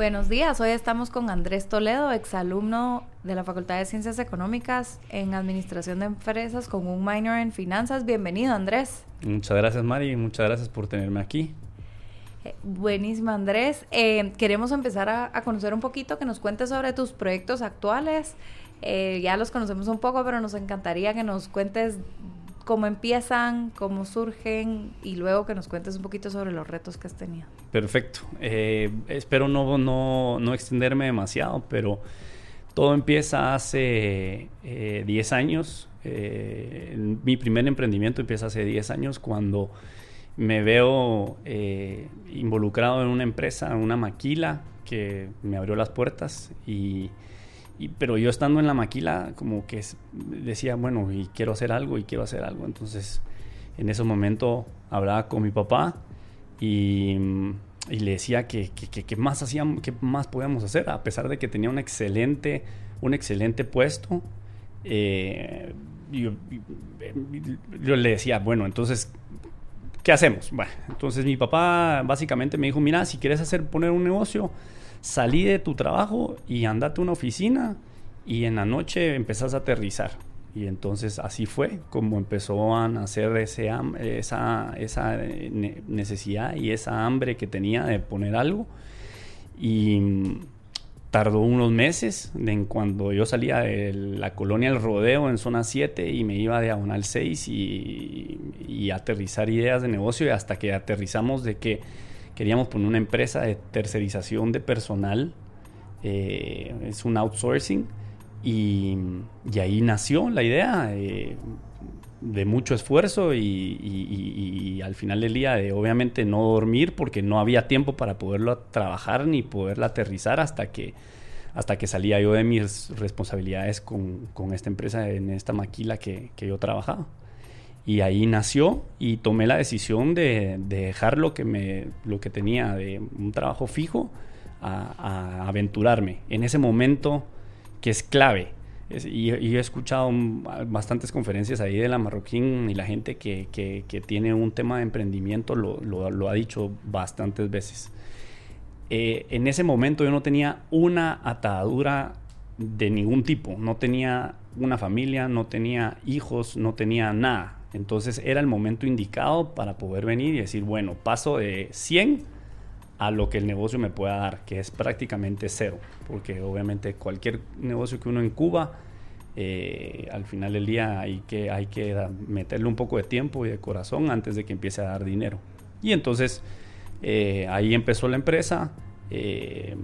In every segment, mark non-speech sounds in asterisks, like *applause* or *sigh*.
Buenos días, hoy estamos con Andrés Toledo, exalumno de la Facultad de Ciencias Económicas en Administración de Empresas con un minor en Finanzas. Bienvenido, Andrés. Muchas gracias, Mari, muchas gracias por tenerme aquí. Eh, buenísimo, Andrés. Eh, queremos empezar a, conocer un poquito, que nos cuentes sobre tus proyectos actuales. Eh, ya los conocemos un poco, pero nos encantaría que nos cuentes cómo empiezan, cómo surgen y luego que nos cuentes un poquito sobre los retos que has tenido. Perfecto. Eh, espero no, no, no, extenderme demasiado, pero todo empieza hace 10 eh, años. Eh, mi primer emprendimiento empieza hace 10 años cuando me veo involucrado en una empresa, en una maquila que me abrió las puertas y pero yo estando en la maquila, como que decía, bueno, y quiero hacer algo, y quiero hacer algo. Entonces, en ese momento hablaba con mi papá y, le decía que, que, más hacíamos, que más podíamos hacer, a pesar de que tenía un excelente, un excelente puesto. Eh, yo, yo, le decía, bueno, entonces, ¿qué hacemos? Bueno, entonces mi papá básicamente me dijo, mira, si quieres hacer, poner un negocio, salí de tu trabajo y andate a una oficina y en la noche empezás a aterrizar. Y entonces así fue como empezó a nacer ese, esa, esa necesidad y esa hambre que tenía de poner algo. Y tardó unos meses en cuando yo salía de la colonia El Rodeo en zona 7 y me iba a diagonal 6 y, y aterrizar ideas de negocio hasta que aterrizamos de que queríamos poner una empresa de tercerización de personal, eh, es un outsourcing, y, ahí nació la idea eh, de mucho esfuerzo y, al final del día de obviamente no dormir porque no había tiempo para poderlo trabajar ni poderla aterrizar hasta que hasta que salía yo de mis responsabilidades con, esta empresa en esta maquila que, que yo trabajaba. Y ahí nació y tomé la decisión de, dejar lo que, me, lo que tenía de un trabajo fijo a, aventurarme en ese momento que es clave. y, he escuchado bastantes conferencias ahí de la Marroquín y la gente que, que, tiene un tema de emprendimiento lo, lo, ha dicho bastantes veces. Eh, en ese momento yo no tenía una atadura de ningún tipo, no tenía una familia, no tenía hijos, no tenía nada entonces era el momento indicado para poder venir y decir, bueno, paso de 100 a lo que el negocio me pueda dar, que es prácticamente cero, porque obviamente cualquier negocio que uno incuba, eh, al final del día hay que, hay que meterle un poco de tiempo y de corazón antes de que empiece a dar dinero. Y entonces eh, ahí empezó la empresa. Eh,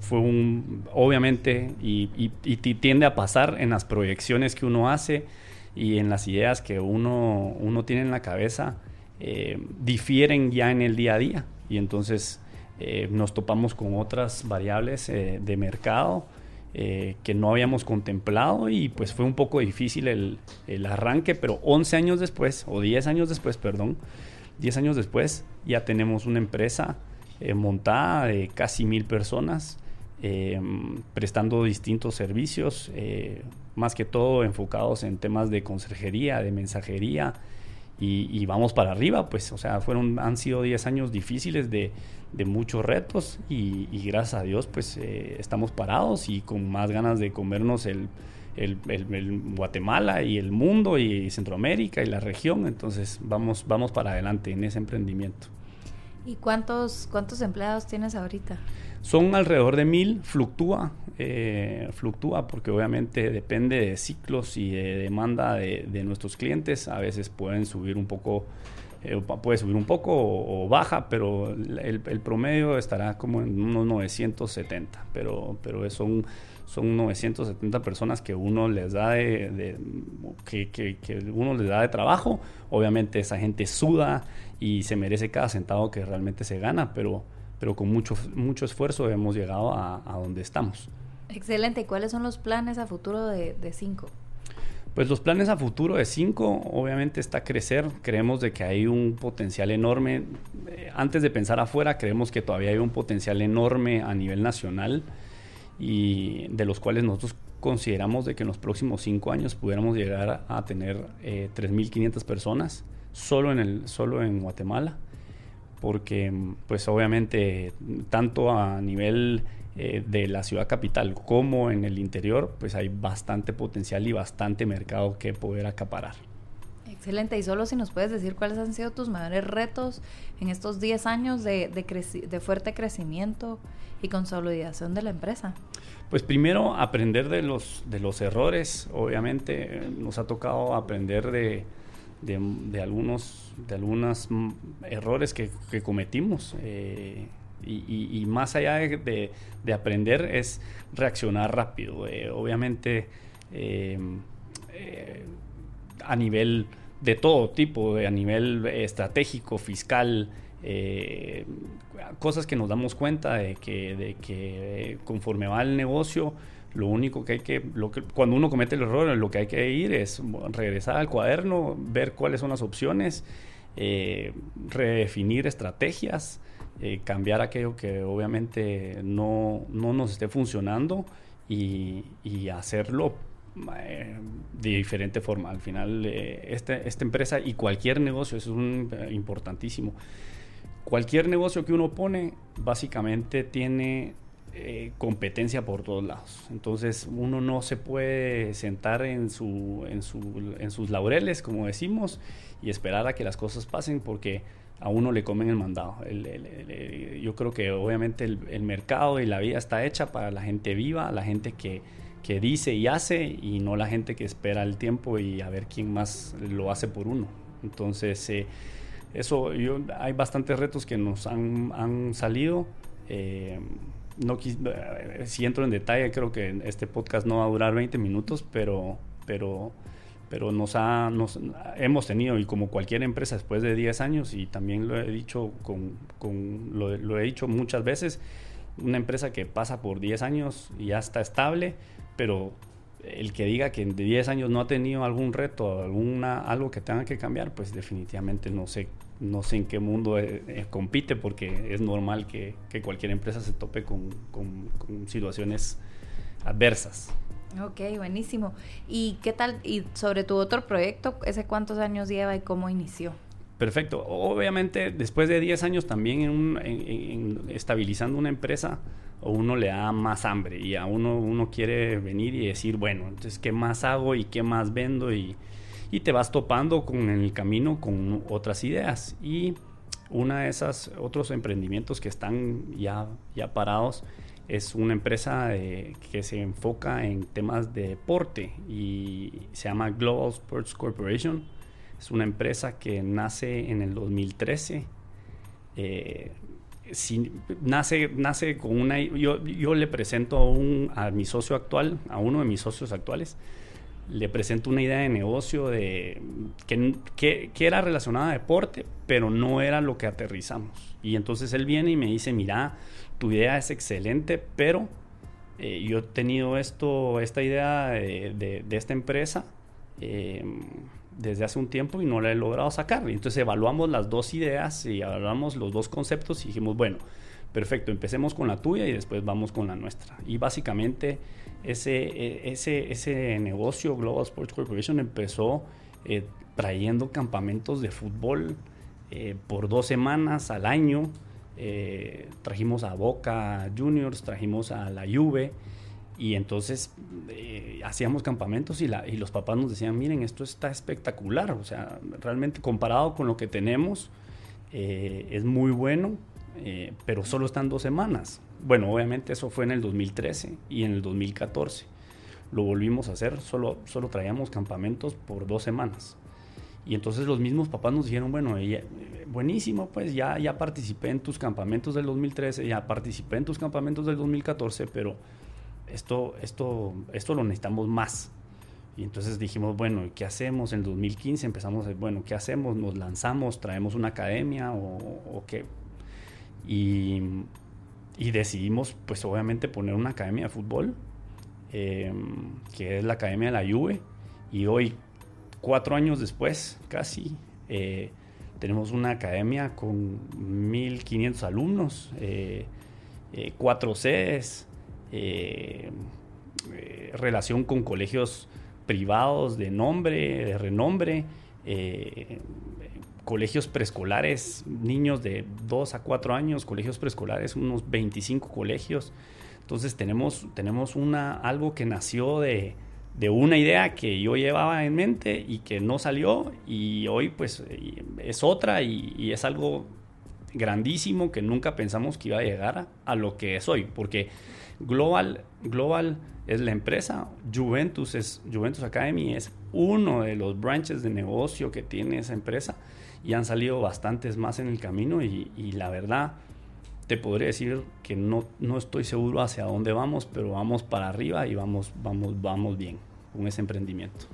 fue un, obviamente, y, y tiende a pasar en las proyecciones que uno hace, y en las ideas que uno, uno tiene en la cabeza eh, difieren ya en el día a día. Y entonces eh, nos topamos con otras variables eh, de mercado que no habíamos contemplado y pues fue un poco difícil el, el, arranque, pero 11 años después, o 10 años después, perdón, 10 años después ya tenemos una empresa montada de casi mil personas prestando distintos servicios más que todo enfocados en temas de conserjería, de mensajería y, vamos para arriba, pues, o sea, fueron, han sido 10 años difíciles de, muchos retos y, gracias a Dios, pues, eh, estamos parados y con más ganas de comernos el, Guatemala y el mundo y Centroamérica y la región, entonces vamos, vamos para adelante en ese emprendimiento. ¿Y cuántos, cuántos empleados tienes ahorita? Son alrededor de mil, fluctúa, eh, fluctúa porque obviamente depende de ciclos y de demanda de, nuestros clientes. A veces pueden subir un poco, eh, puede subir un poco o, baja, pero el, promedio estará como en unos 970. Pero, pero son, son 970 personas que uno les da de, que, que uno les da de trabajo. Obviamente esa gente suda y se merece cada centavo que realmente se gana, pero pero con mucho, mucho esfuerzo hemos llegado a, donde estamos. Excelente. ¿Y cuáles son los planes a futuro de, de Cinco? Pues los planes a futuro de Cinco, obviamente está crecer. Creemos de que hay un potencial enorme. Eh, antes de pensar afuera, creemos que todavía hay un potencial enorme a nivel nacional y de los cuales nosotros consideramos de que en los próximos cinco años pudiéramos llegar a, tener eh, 3.500 personas solo en, el, solo en Guatemala, porque pues obviamente tanto a nivel eh, de la ciudad capital como en el interior, pues hay bastante potencial y bastante mercado que poder acaparar. Excelente. Y solo si nos puedes decir cuáles han sido tus mayores retos en estos 10 años de, de, de fuerte crecimiento y consolidación de la empresa. Pues primero aprender de los, de los errores. Obviamente nos ha tocado aprender de, de, algunos de algunos errores que, cometimos. Eh, y, más allá de, de, aprender es reaccionar rápido. Eh, obviamente eh, a nivel de todo tipo, a nivel estratégico, fiscal, cosas que nos damos cuenta de que, de que conforme va el negocio, lo único que hay que, lo que, cuando uno comete el error, lo que hay que ir es regresar al cuaderno, ver cuáles son las opciones, eh, redefinir estrategias, eh, cambiar aquello que obviamente no, no nos esté funcionando y, y hacerlo eh, de diferente forma. Al final, eh, esta, esta, empresa y cualquier negocio es un, eh, importantísimo. Cualquier negocio que uno pone, básicamente tiene competencia por todos lados. Entonces, uno no se puede sentar en, su, en, su, en sus laureles, como decimos, y esperar a que las cosas pasen porque a uno le comen el mandado. Yo creo que obviamente el, mercado y la vida está hecha para la gente viva, la gente que que dice y hace y no la gente que espera el tiempo y a ver quién más lo hace por uno. Entonces, eh, eso, hay bastantes retos que nos han, han salido. Eh, no eh, si entro en detalle, creo que este podcast no va a durar 20 minutos, pero, pero, pero nos, ha, nos hemos tenido, y como cualquier empresa después de 10 años, y también lo he dicho, con, con lo, he dicho muchas veces, una empresa que pasa por 10 años y ya está estable, pero el que diga que en 10 años no ha tenido algún reto, alguna, algo que tenga que cambiar, pues definitivamente no sé, no sé en qué mundo eh, eh, compite, porque es normal que, que, cualquier empresa se tope con, con, con, situaciones adversas. Ok, buenísimo. ¿Y qué tal? Y sobre tu otro proyecto, ¿ese cuántos años lleva y cómo inició? Perfecto. Obviamente, después de 10 años también en, un, en, en estabilizando una empresa, o uno le da más hambre y a uno, uno quiere venir y decir, bueno, entonces, ¿qué más hago y qué más vendo? Y, y te vas topando con, en el camino con otras ideas. Y una de esas, otros emprendimientos que están ya, ya parados, es una empresa de, que se enfoca en temas de deporte y se llama Global Sports Corporation. Es una empresa que nace en el 2013. Eh, si nace, nace con una... Yo, yo le presento a, un, a mi socio actual, a uno de mis socios actuales, le presento una idea de negocio de, que, que, era relacionada a deporte, pero no era lo que aterrizamos. Y entonces él viene y me dice, mira, tu idea es excelente, pero eh, yo he tenido esto, esta idea de, de, de esta empresa. Eh, desde hace un tiempo y no la he logrado sacar. Y entonces evaluamos las dos ideas y evaluamos los dos conceptos y dijimos, bueno, perfecto, empecemos con la tuya y después vamos con la nuestra. Y básicamente ese, e, ese, ese negocio Global Sports Corporation empezó eh, trayendo campamentos de fútbol eh, por dos semanas al año. Eh, trajimos a Boca Juniors, trajimos a la Juve y entonces hacíamos campamentos y, los papás nos decían, miren, esto está espectacular, o sea, realmente comparado con lo que tenemos, es muy bueno, eh, pero solo están dos semanas. Bueno, obviamente eso fue en el 2013 y en el 2014 lo volvimos a hacer, solo, solo traíamos campamentos por dos semanas. Y entonces los mismos papás nos dijeron, bueno, ella, buenísimo, pues ya, ya participé en tus campamentos del 2013, ya participé en tus campamentos del 2014, pero esto, esto, esto lo necesitamos más. Y entonces dijimos, bueno, ¿qué hacemos? En el 2015 empezamos, bueno, ¿qué hacemos? ¿Nos lanzamos? ¿Traemos una academia o, o qué? Y, decidimos, pues obviamente, poner una academia de fútbol em, que es la Academia de la Juve, y hoy, cuatro años después, casi, eh, tenemos una academia con 1.500 alumnos, eh, cuatro sedes, relación con colegios privados de nombre, de renombre, colegios preescolares, niños de 2 a 4 años, colegios preescolares, unos 25 colegios. Entonces tenemos, tenemos una, algo que nació de, de una idea que yo llevaba en mente y que no salió y hoy pues es otra y, es algo grandísimo que nunca pensamos que iba a llegar a, lo que es hoy, porque Global, Global es la empresa, Juventus es Juventus Academy es uno de los branches de negocio que tiene esa empresa y han salido bastantes más en el camino y, la verdad te podría decir que no, no estoy seguro hacia dónde vamos, pero vamos para arriba y vamos, vamos, vamos bien con ese emprendimiento.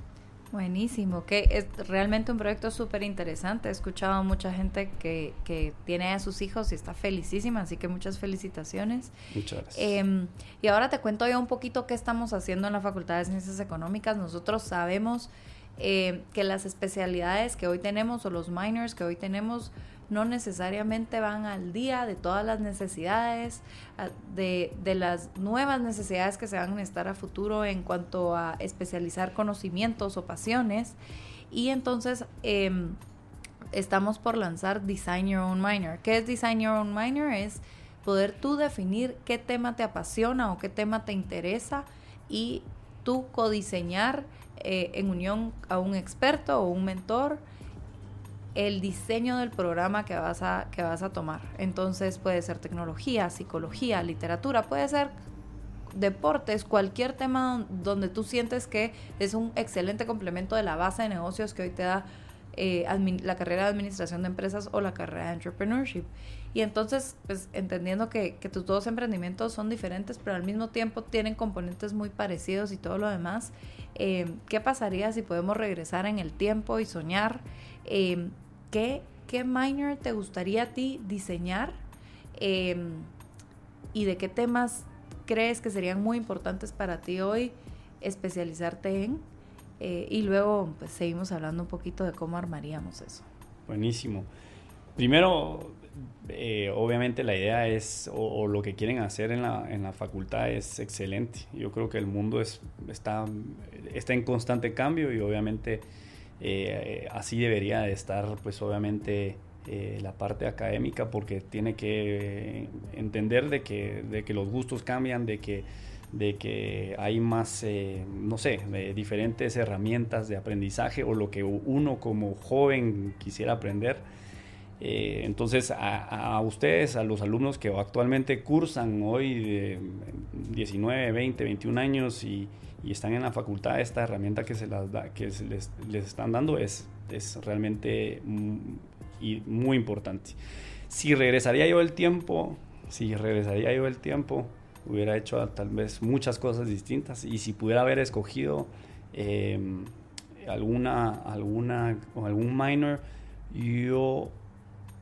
Buenísimo, que es realmente un proyecto súper interesante. He escuchado a mucha gente que, que, tiene a sus hijos y está felicísima, así que muchas felicitaciones. Muchas gracias. Em, y ahora te cuento yo un poquito qué estamos haciendo en la Facultad de Ciencias Económicas. Nosotros sabemos eh, que las especialidades que hoy tenemos o los minors que hoy tenemos no necesariamente van al día de todas las necesidades, de, las nuevas necesidades que se van a estar a futuro en cuanto a especializar conocimientos o pasiones. Y entonces em, estamos por lanzar Design Your Own Minor. ¿Qué es Design Your Own Minor? Es poder tú definir qué tema te apasiona o qué tema te interesa y tú codiseñar eh, en unión a un experto o un mentor el diseño del programa que vas a que vas a tomar. Entonces puede ser tecnología, psicología, literatura, puede ser deportes, cualquier tema donde tú sientes que es un excelente complemento de la base de negocios que hoy te da eh, la carrera de administración de empresas o la carrera de entrepreneurship. Y entonces, pues entendiendo que, tus dos emprendimientos son diferentes, pero al mismo tiempo tienen componentes muy parecidos y todo lo demás, eh, ¿qué pasaría si podemos regresar en el tiempo y soñar? Eh, ¿qué, ¿Qué minor te gustaría a ti diseñar? ¿Y de qué temas crees que serían muy importantes para ti hoy especializarte en? Eh, y luego pues, seguimos hablando un poquito de cómo armaríamos eso. Buenísimo. Primero, eh, obviamente la idea es, o, lo que quieren hacer en la, en la, facultad es excelente. Yo creo que el mundo es, está, está en constante cambio y obviamente eh, así debería de estar, pues obviamente la parte académica porque tiene que entender de que, de que los gustos cambian, de que de que hay más, eh, no sé, diferentes herramientas de aprendizaje o lo que uno como joven quisiera aprender. Eh, entonces, a, ustedes, a los alumnos que actualmente cursan hoy de 19, 20, 21 años y, están en la facultad, esta herramienta que se las da, que les, les, están dando es, es realmente y muy importante. Si regresaría yo el tiempo, si regresaría yo el tiempo, hubiera hecho tal vez muchas cosas distintas y si pudiera haber escogido em, alguna, alguna algún minor, yo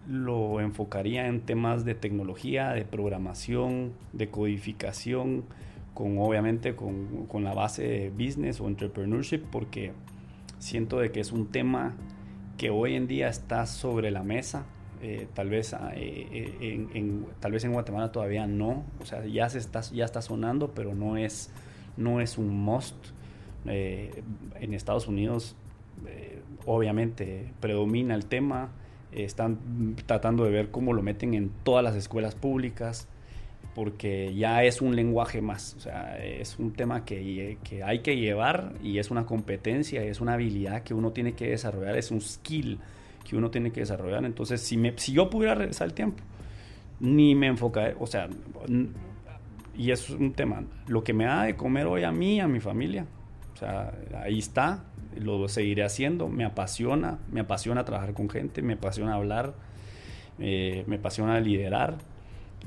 lo enfocaría en temas de tecnología, de programación, de codificación, con obviamente con, con la base de business o entrepreneurship, porque siento de que es un tema que hoy en día está sobre la mesa. Eh, tal, vez, ah, eh, eh, en, tal vez en Guatemala todavía no, o sea, ya, se está, ya está sonando, pero no es, no es un must. en Estados Unidos, obviamente, predomina el tema, están tratando de ver cómo lo meten en todas las escuelas públicas, porque ya es un lenguaje más, o sea, es un tema que, que, hay que llevar y es una competencia, es una habilidad que uno tiene que desarrollar, es un skill que uno tiene que desarrollar. Entonces, si, me, si yo pudiera regresar el tiempo, ni me enfocaré, o sea, y es un tema, lo que me da de comer hoy a mí, a mi familia, o sea, ahí está, lo seguiré haciendo, me apasiona, me apasiona trabajar con gente, me apasiona hablar, eh, me apasiona liderar,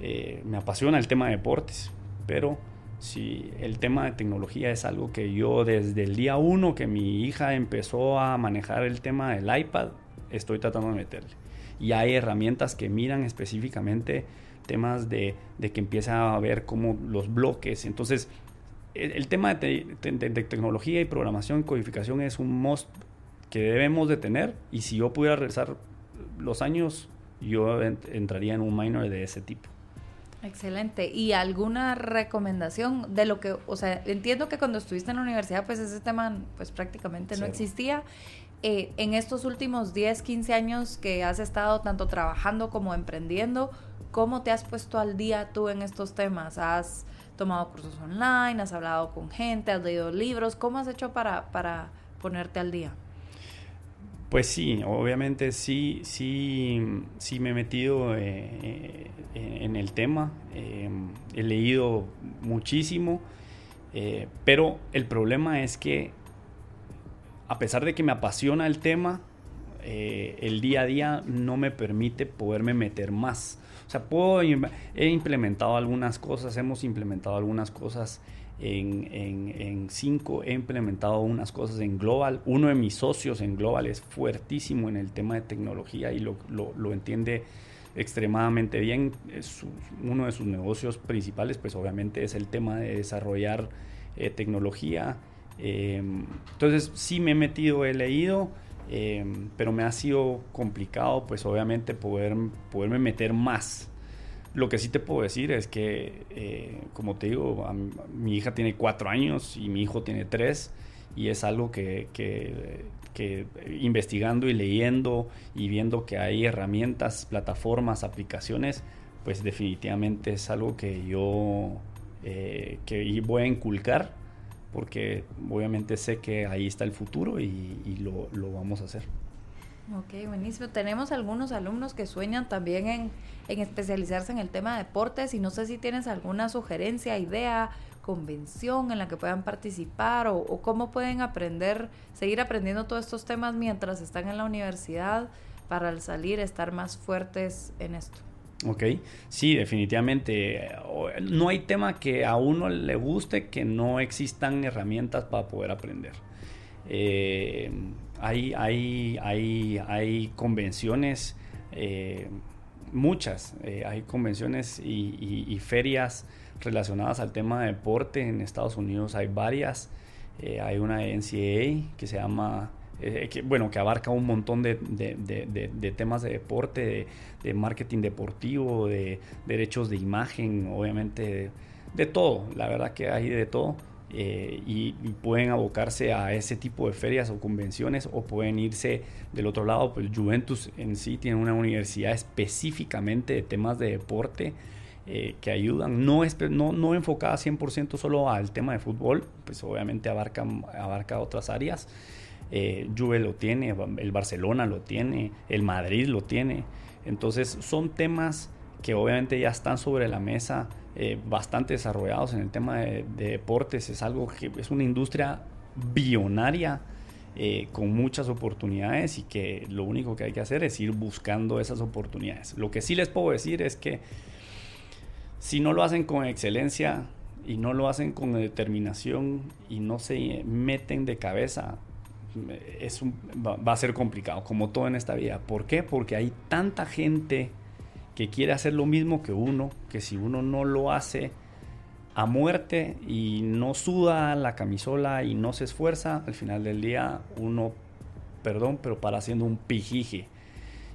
eh, me apasiona el tema de deportes, pero si el tema de tecnología es algo que yo desde el día uno que mi hija empezó a manejar el tema del iPad, estoy tratando de meterle. Y hay herramientas que miran específicamente temas de, que empieza a ver como los bloques. Entonces, el tema de, tecnología y programación y codificación es un must que debemos de tener y si yo pudiera regresar los años, yo entraría en un minor de ese tipo. Excelente. ¿Y alguna recomendación de lo que, o sea, entiendo que cuando estuviste en la universidad, pues ese tema pues prácticamente no existía. Eh, en estos últimos 10, 15 años que has estado tanto trabajando como emprendiendo, ¿cómo te has puesto al día tú en estos temas? ¿Has tomado cursos online? ¿Has hablado con gente? ¿Has leído libros? ¿Cómo has hecho para, para ponerte al día? Pues sí, obviamente sí, sí, sí me he metido eh, eh, en el tema, eh, he leído muchísimo, pero el problema es que a pesar de que me apasiona el tema, el día a día no me permite poderme meter más. O sea, puedo, he implementado algunas cosas, hemos implementado algunas cosas en, en, Cinco he implementado unas cosas en Global. Uno de mis socios en Global es fuertísimo en el tema de tecnología y lo, lo, entiende extremadamente bien. Uno de sus negocios principales, pues obviamente es el tema de desarrollar eh, tecnología. Em, entonces sí me he metido, he leído, em, pero me ha sido complicado, pues obviamente poder, poderme meter más. Lo que sí te puedo decir es que, eh, como te digo, mi hija tiene cuatro años y mi hijo tiene tres y es algo que, investigando y leyendo y viendo que hay herramientas, plataformas, aplicaciones, pues definitivamente es algo que yo eh, que voy a inculcar porque obviamente sé que ahí está el futuro y, lo, lo vamos a hacer. Ok, buenísimo. Tenemos algunos alumnos que sueñan también en, especializarse en el tema de deportes y no sé si tienes alguna sugerencia, idea, convención en la que puedan participar o, cómo pueden aprender, seguir aprendiendo todos estos temas mientras están en la universidad para al salir estar más fuertes en esto. Ok, sí, definitivamente. No hay tema que a uno le guste que no existan herramientas para poder aprender. Eh, hay, hay, hay, hay convenciones, eh, muchas, eh, hay convenciones y, ferias relacionadas al tema de deporte. En Estados Unidos hay varias. Eh, hay una NCAA que se llama, que, bueno, que abarca un montón de, temas de deporte, de, marketing deportivo, de derechos de imagen, obviamente, de todo. La verdad que hay de todo. Eh, y, pueden abocarse a ese tipo de ferias o convenciones o pueden irse del otro lado, pues Juventus en sí tiene una universidad específicamente de temas de deporte eh, que ayudan, no, es, no, no enfocada 100% solo al tema de fútbol, pues obviamente abarca, abarca otras áreas. Eh, Juve lo tiene, el Barcelona lo tiene, el Madrid lo tiene. Entonces son temas que obviamente ya están sobre la mesa eh, bastante desarrollados en el tema de, deportes. Es algo que es una industria billonaria eh, con muchas oportunidades y que lo único que hay que hacer es ir buscando esas oportunidades. Lo que sí les puedo decir es que si no lo hacen con excelencia y no lo hacen con determinación y no se meten de cabeza, es va, a ser complicado, como todo en esta vida. ¿Por qué? Porque hay tanta gente que quiere hacer lo mismo que uno, que si uno no lo hace a muerte y no suda la camisola y no se esfuerza, al final del día uno, perdón, pero para haciendo un pijije.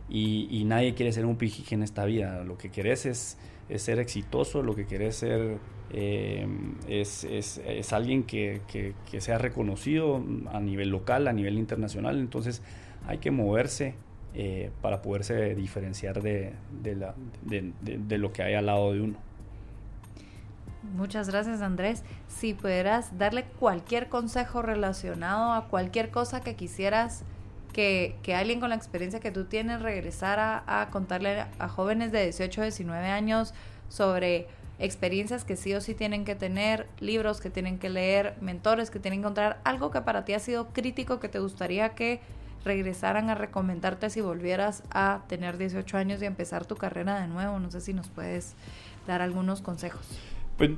Y, nadie quiere ser un pijije en esta vida. Lo que querés es, ser exitoso, lo que querés ser eh, es, alguien que, que sea reconocido a nivel local, a nivel internacional. Entonces hay que moverse eh, para poderse diferenciar de, de, lo que hay al lado de uno. Muchas gracias Andrés. Si pudieras darle cualquier consejo relacionado a cualquier cosa que quisieras que, alguien con la experiencia que tú tienes regresara a, contarle a jóvenes de 18 19 años sobre experiencias que sí o sí tienen que tener, libros que tienen que leer, mentores que tienen que encontrar, algo que para ti ha sido crítico que te gustaría que regresaran a recomendarte si volvieras a tener 18 años y empezar tu carrera de nuevo? No sé si nos puedes dar algunos consejos. Pues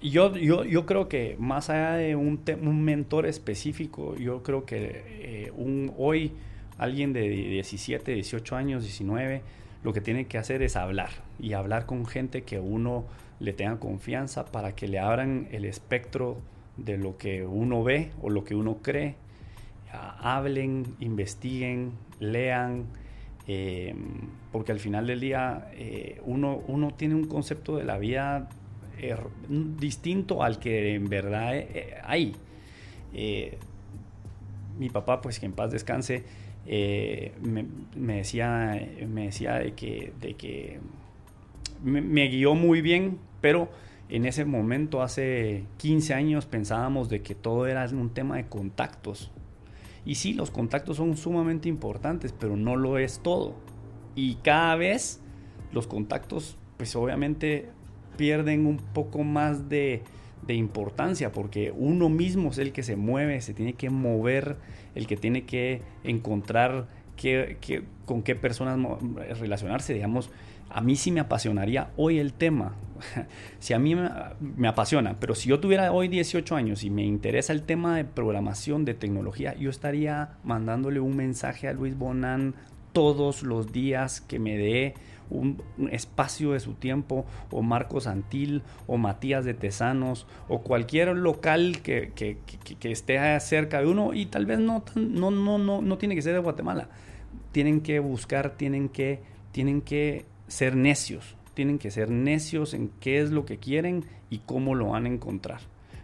yo, yo, yo creo que más allá de un, un mentor específico, yo creo que eh, un, hoy alguien de 17, 18 años, 19, lo que tiene que hacer es hablar y hablar con gente que uno le tenga confianza para que le abran el espectro de lo que uno ve o lo que uno cree. Hablen, investiguen, lean, eh, porque al final del día eh, uno, uno tiene un concepto de la vida distinto al que en verdad eh, hay. mi papá, pues que en paz descanse, me, decía, me decía de que, de que me guió muy bien, pero en ese momento, hace 15 años, pensábamos de que todo era un tema de contactos. Y sí, los contactos son sumamente importantes, pero no lo es todo. Y cada vez los contactos, pues obviamente pierden un poco más de, importancia, porque uno mismo es el que se mueve, se tiene que mover, el que tiene que encontrar con qué personas relacionarse, digamos a mí sí me apasionaría hoy el tema. *laughs* si a mí me, apasiona, pero si yo tuviera hoy 18 años y me interesa el tema de programación, de tecnología, yo estaría mandándole un mensaje a Luis Bonan todos los días que me dé un, espacio de su tiempo, o Marcos Antil, o Matías de Tesanos, o cualquier local que, que, esté cerca de uno, y tal vez no, no, no, no, no tiene que ser de Guatemala. Tienen que buscar, tienen que, tienen que ser necios, tienen que ser necios en qué es lo que quieren y cómo lo van a encontrar.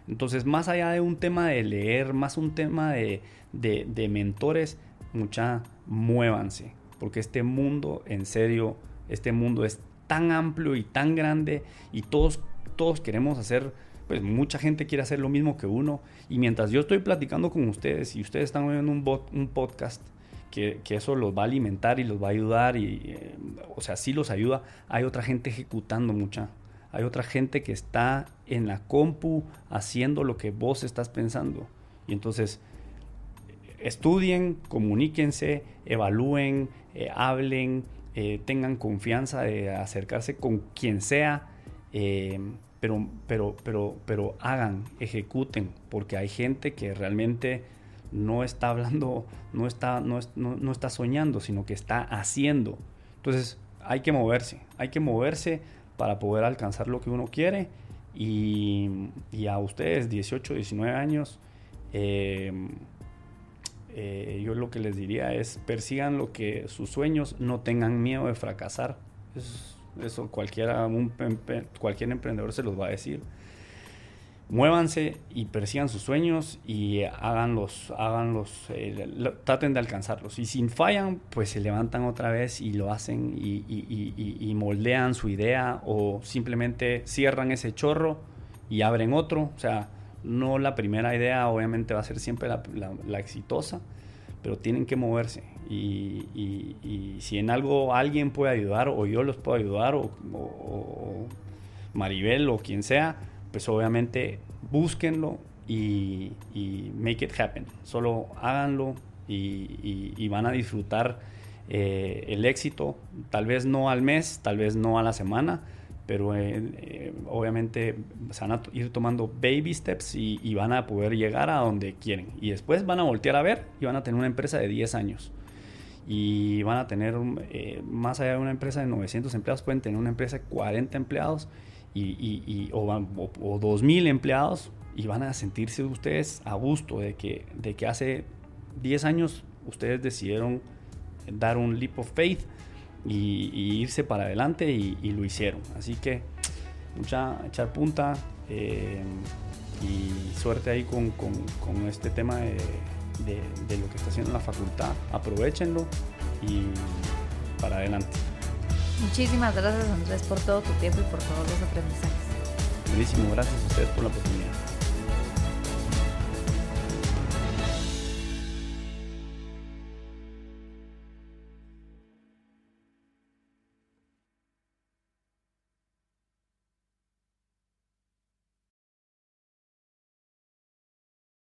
Entonces, más allá de un tema de leer, más un tema de, de, mentores, mucha, muévanse, porque este mundo, en serio, este mundo es tan amplio y tan grande y todos, todos queremos hacer, pues mucha gente quiere hacer lo mismo que uno. Y mientras yo estoy platicando con ustedes y ustedes están oyendo un, un podcast, que, eso los va a alimentar y los va a ayudar y, eh, o sea, sí los ayuda. Hay otra gente ejecutando mucha. Hay otra gente que está en la compu haciendo lo que vos estás pensando. Y entonces, estudien, comuníquense, evalúen, eh, hablen, eh, tengan confianza de acercarse con quien sea, pero, pero, pero, pero hagan, ejecuten, porque hay gente que realmente no está hablando, no está, no, no, está soñando, sino que está haciendo. Entonces hay que moverse, hay que moverse para poder alcanzar lo que uno quiere. Y, a ustedes, 18, 19 años, em, eh, yo lo que les diría es persigan lo que sus sueños, no tengan miedo de fracasar. Eso, cualquiera, cualquier emprendedor se los va a decir muévanse y persigan sus sueños y háganlos, háganlos, eh, traten de alcanzarlos. Y si fallan, pues se levantan otra vez y lo hacen y, moldean su idea o simplemente cierran ese chorro y abren otro. O sea, no la primera idea obviamente va a ser siempre la, exitosa, pero tienen que moverse. Y, si en algo alguien puede ayudar o yo los puedo ayudar o, Maribel o quien sea, pues obviamente búsquenlo y, make it happen. Solo háganlo y, van a disfrutar eh, el éxito, tal vez no al mes, tal vez no a la semana, pero eh, eh, obviamente van a ir tomando baby steps y, van a poder llegar a donde quieren. Y después van a voltear a ver y van a tener una empresa de 10 años. Y van a tener, más allá de una empresa de 900 empleados, pueden tener una empresa de 40 empleados y, o, o, 2.000 empleados y van a sentirse ustedes a gusto de que, de que hace 10 años ustedes decidieron dar un leap of faith y, irse para adelante y, lo hicieron. Así que mucha echar punta eh, y suerte ahí con, con, con este tema de, de, de, lo que está haciendo la facultad. Aprovechenlo y para adelante. Muchísimas gracias Andrés por todo tu tiempo y por todos los aprendizajes. Buenísimo, gracias a ustedes por la oportunidad.